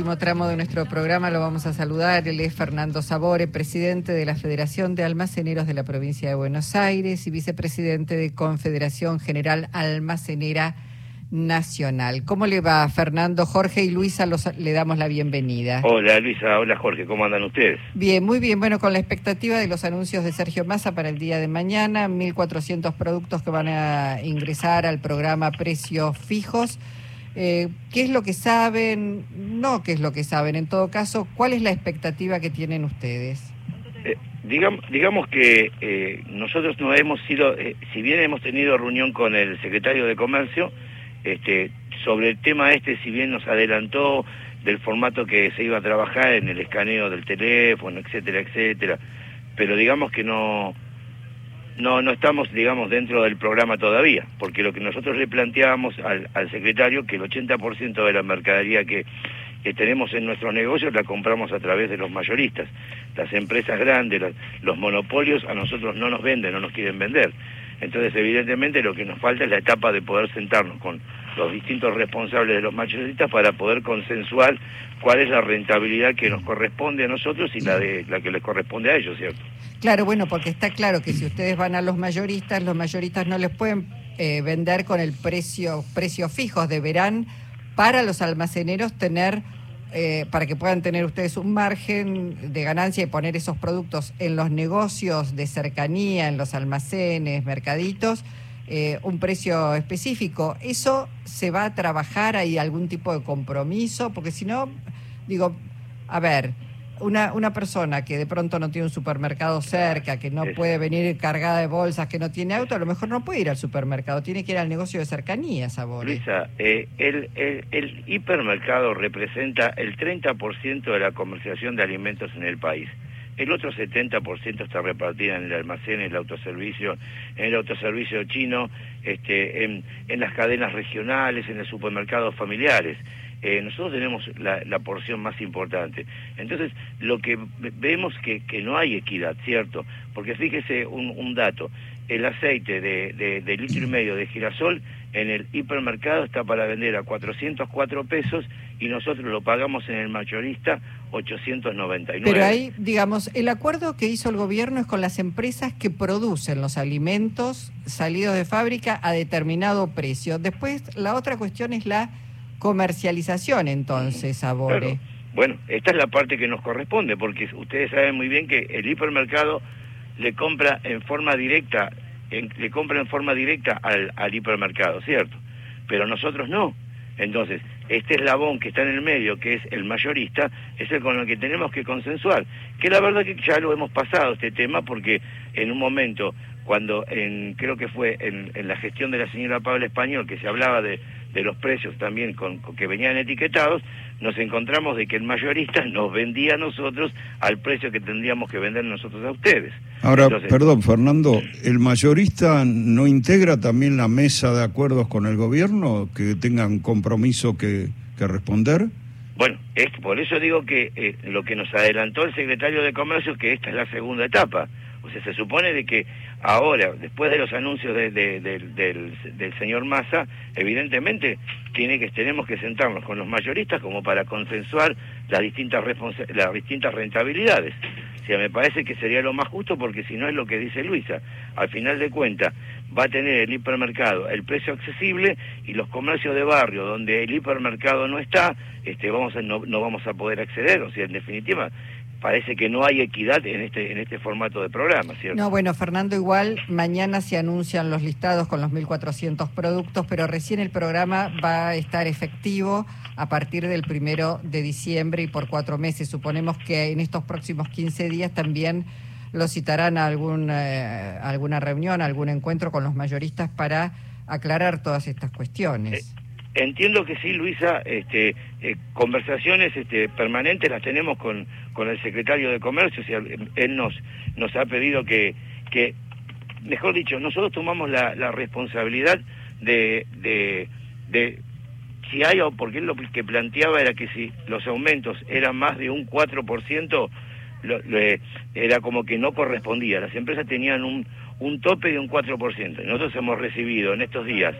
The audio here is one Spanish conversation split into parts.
último tramo de nuestro programa lo vamos a saludar. Él es Fernando Sabore, presidente de la Federación de Almaceneros de la provincia de Buenos Aires y vicepresidente de Confederación General Almacenera Nacional. ¿Cómo le va, Fernando? Jorge y Luisa le damos la bienvenida. Hola, Luisa. Hola, Jorge. ¿Cómo andan ustedes? Bien, muy bien. Bueno, con la expectativa de los anuncios de Sergio Massa para el día de mañana, 1.400 productos que van a ingresar al programa Precios Fijos. Eh, ¿Qué es lo que saben? No, ¿qué es lo que saben? En todo caso, ¿cuál es la expectativa que tienen ustedes? Eh, digamos, digamos que eh, nosotros no hemos sido, si bien hemos tenido reunión con el secretario de Comercio, este, sobre el tema este, si bien nos adelantó del formato que se iba a trabajar en el escaneo del teléfono, etcétera, etcétera, pero digamos que no, no, no estamos, digamos, dentro del programa todavía, porque lo que nosotros le planteábamos al, al secretario, que el 80% de la mercadería que, que tenemos en nuestros negocios la compramos a través de los mayoristas. Las empresas grandes, los monopolios a nosotros no nos venden, no nos quieren vender. Entonces, evidentemente, lo que nos falta es la etapa de poder sentarnos con los distintos responsables de los mayoristas para poder consensuar cuál es la rentabilidad que nos corresponde a nosotros y la de la que les corresponde a ellos, ¿cierto? Claro, bueno, porque está claro que si ustedes van a los mayoristas, los mayoristas no les pueden eh, vender con el precio precios fijos, deberán para los almaceneros tener eh, para que puedan tener ustedes un margen de ganancia y poner esos productos en los negocios de cercanía, en los almacenes, mercaditos, eh, un precio específico. ¿Eso se va a trabajar? ¿Hay algún tipo de compromiso? Porque si no, digo, a ver, una, una persona que de pronto no tiene un supermercado cerca, que no puede venir cargada de bolsas, que no tiene auto, a lo mejor no puede ir al supermercado, tiene que ir al negocio de cercanías, sabor. Luisa, eh, el, el, el, hipermercado representa el 30% de la comercialización de alimentos en el país. El otro 70% está repartida en el almacén, en el autoservicio, en el autoservicio chino, este, en, en las cadenas regionales, en los supermercados familiares. Eh, nosotros tenemos la, porción más importante. Entonces, lo que vemos que, que no hay equidad, ¿cierto? Porque fíjese un, dato, el aceite de, de, litro y medio de girasol en el hipermercado está para vender a 404 pesos y nosotros lo pagamos en el mayorista 899. Pero ahí, digamos, el acuerdo que hizo el gobierno es con las empresas que producen los alimentos salidos de fábrica a determinado precio. Después, la otra cuestión es la comercialización entonces, Sabore. Bueno, esta es la parte que nos corresponde, porque ustedes saben muy bien que el hipermercado le compra en forma directa, le compra en forma directa al, al hipermercado, ¿cierto? Pero nosotros no. Entonces, este eslabón que está en el medio, que es el mayorista, es el con el que tenemos que consensuar. Que la verdad que ya lo hemos pasado este tema, porque en un momento, cuando en, creo que fue en, en la gestión de la señora Pablo Español, que se hablaba de de los precios también con, que venían etiquetados, nos encontramos de que el mayorista nos vendía a nosotros al precio que tendríamos que vender nosotros a ustedes. Ahora, perdón, Fernando, ¿el mayorista no integra también la mesa de acuerdos con el gobierno que tengan compromiso que, que responder? Bueno, es, por eso digo que eh, lo que nos adelantó el secretario de Comercio que esta es la segunda etapa. Se supone de que ahora, después de los anuncios de, del, señor Massa, evidentemente tiene que tenemos que sentarnos con los mayoristas como para consensuar las distintas las distintas rentabilidades. O sea, me parece que sería lo más justo porque si no es lo que dice Luisa. Al final de cuentas, va a tener el hipermercado el precio accesible y los comercios de barrio donde el hipermercado no está, este, vamos no, no vamos a poder acceder. O sea, en definitiva, parece que no hay equidad en este en este formato de programa, ¿cierto? No, bueno, Fernando, igual mañana se anuncian los listados con los 1.400 productos, pero recién el programa va a estar efectivo a partir del primero de diciembre y por cuatro meses. Suponemos que en estos próximos 15 días también lo citarán a algún, eh, alguna reunión, algún encuentro con los mayoristas para aclarar todas estas cuestiones. Eh, Entiendo que sí, Luisa, este, eh, conversaciones este, permanentes las tenemos con, con el secretario de Comercio, él nos, nos ha pedido que, que, mejor dicho, nosotros tomamos la, la responsabilidad de, de, de si hay, porque él lo que planteaba era que si los aumentos eran más de un 4%, lo, era como que no correspondía. Las empresas tenían un, un tope de un 4%. Nosotros hemos recibido en estos días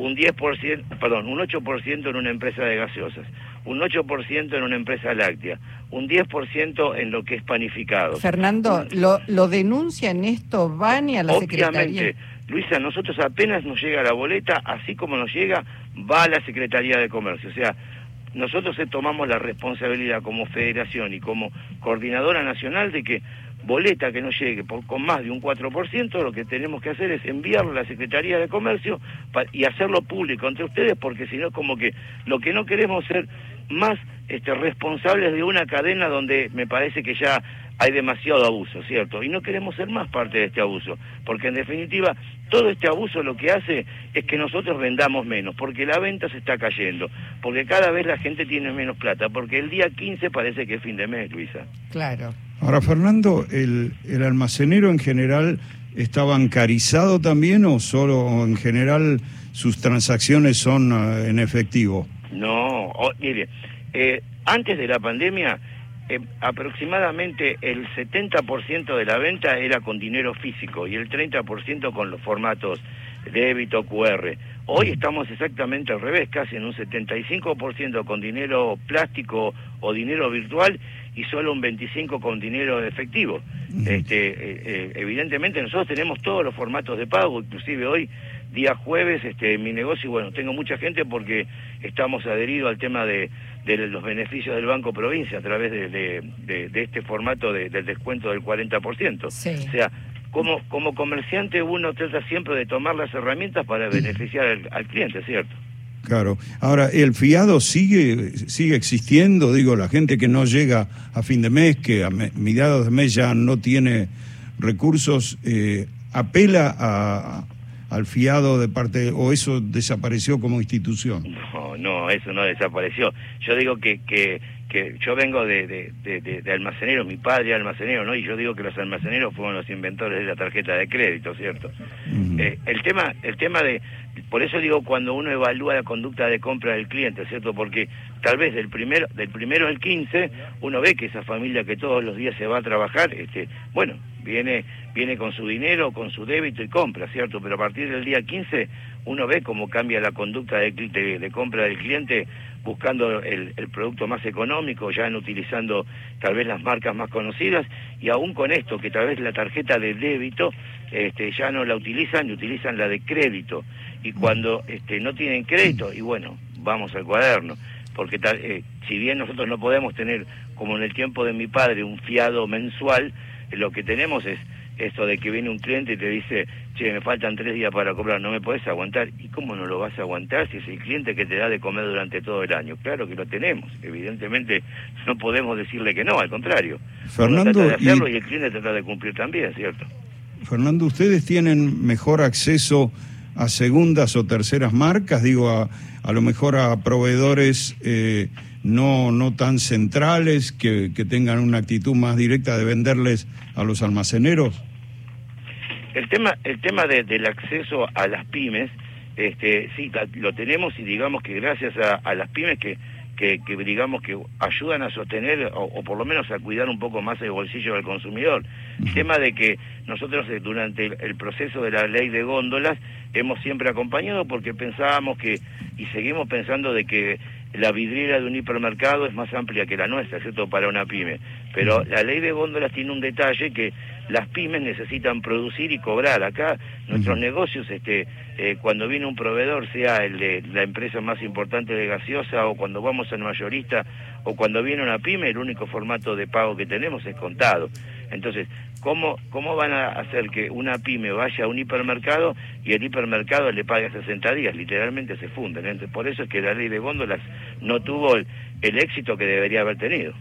un 10%, perdón, un 8% en una empresa de gaseosas, un 8% en una empresa láctea, un 10% en lo que es panificado. Fernando, ¿lo, lo denuncian esto? ¿Van y a la Obviamente, Luisa, nosotros apenas nos llega la boleta, así como nos llega, va a la Secretaría de Comercio. O sea, nosotros tomamos la responsabilidad como federación y como coordinadora nacional de que boleta que no llegue por, con más de un 4%, lo que tenemos que hacer es enviarlo a la Secretaría de Comercio y hacerlo público entre ustedes, porque si no, como que lo que no queremos ser más este, responsables de una cadena donde me parece que ya hay demasiado abuso, ¿cierto? Y no queremos ser más parte de este abuso, porque en definitiva todo este abuso lo que hace es que nosotros vendamos menos, porque la venta se está cayendo, porque cada vez la gente tiene menos plata, porque el día 15 parece que es fin de mes, Luisa. Claro. Ahora, Fernando, ¿el, el almacenero en general está bancarizado también o solo en general sus transacciones son uh, en efectivo? No, mire, eh, antes de la pandemia eh, aproximadamente el 70% de la venta era con dinero físico y el 30% con los formatos débito QR. Hoy estamos exactamente al revés, casi en un 75% con dinero plástico o dinero virtual y solo un 25 con dinero efectivo. Este, eh, eh, evidentemente nosotros tenemos todos los formatos de pago, inclusive hoy día jueves este mi negocio bueno tengo mucha gente porque estamos adheridos al tema de, de los beneficios del Banco Provincia a través de, de, de este formato del descuento del 40%. O sea, como, como comerciante uno trata siempre de tomar las herramientas para beneficiar al, al cliente, ¿cierto? Claro. Ahora, ¿el fiado sigue, sigue existiendo? Digo, la gente que no llega a fin de mes, que a mediados de mes ya no tiene recursos, eh, apela a, al fiado de parte, o eso desapareció como institución? No, no, eso no desapareció. Yo digo que, que, que yo vengo de, de, de, almacenero, mi padre almacenero, ¿no? Y yo digo que los almaceneros fueron los inventores de la tarjeta de crédito, ¿cierto? eh, el tema, el tema de, por eso digo cuando uno evalúa la conducta de compra del cliente, ¿cierto? Porque tal vez del primero, del primero al 15, uno ve que esa familia que todos los días se va a trabajar, este, bueno, viene, viene con su dinero, con su débito y compra, ¿cierto? Pero a partir del día 15 uno ve cómo cambia la conducta de, de, compra del cliente buscando el, el, producto más económico, ya en utilizando tal vez las marcas más conocidas, y aún con esto, que tal vez la tarjeta de débito este, ya no la utilizan y utilizan la de crédito. Y cuando este, no tienen crédito, y bueno, vamos al cuaderno, porque tal, eh, si bien nosotros no podemos tener, como en el tiempo de mi padre, un fiado mensual, lo que tenemos es esto de que viene un cliente y te dice, che, me faltan tres días para cobrar, no me puedes aguantar. ¿Y cómo no lo vas a aguantar si es el cliente que te da de comer durante todo el año? Claro que lo tenemos. Evidentemente no podemos decirle que no, al contrario. Fernando, trata de hacerlo y... y el cliente trata de cumplir también, ¿cierto? Fernando, ¿ustedes tienen mejor acceso a segundas o terceras marcas? Digo, a, a lo mejor a proveedores... Eh, no, no tan centrales, que, que tengan una actitud más directa de venderles a los almaceneros? El tema, el tema de, del acceso a las pymes, este, sí, lo tenemos y digamos que gracias a, a las pymes que, que, que, digamos que ayudan a sostener o, o, por lo menos a cuidar un poco más el bolsillo del consumidor. El tema de que nosotros eh, durante el, el, proceso de la ley de góndolas hemos siempre acompañado porque pensábamos que y seguimos pensando de que la vidriera de un hipermercado es más amplia que la nuestra, ¿cierto? Para una pyme. Pero la ley de góndolas tiene un detalle que las pymes necesitan producir y cobrar. Acá nuestros negocios, este, eh, cuando viene un proveedor, sea el de la empresa más importante de gaseosa o cuando vamos al mayorista o cuando viene una pyme, el único formato de pago que tenemos es contado. Entonces, ¿cómo, ¿cómo van a hacer que una pyme vaya a un hipermercado y el hipermercado le pague 60 días? Literalmente se funden. Entonces, por eso es que la ley de góndolas no tuvo el, el éxito que debería haber tenido.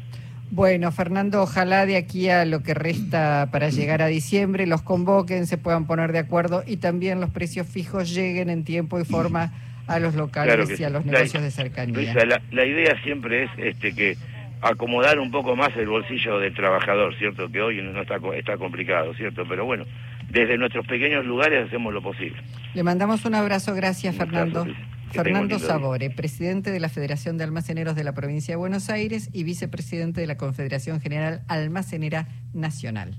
Bueno, Fernando, ojalá de aquí a lo que resta para llegar a diciembre los convoquen, se puedan poner de acuerdo y también los precios fijos lleguen en tiempo y forma a los locales claro y a los negocios la, de cercanía. Luisa, la, la, idea siempre es este que acomodar un poco más el bolsillo del trabajador, ¿cierto? Que hoy no está, está complicado, ¿cierto? Pero bueno, desde nuestros pequeños lugares hacemos lo posible. Le mandamos un abrazo, gracias Fernando. Fernando Sabore, presidente de la Federación de Almaceneros de la Provincia de Buenos Aires y vicepresidente de la Confederación General Almacenera Nacional.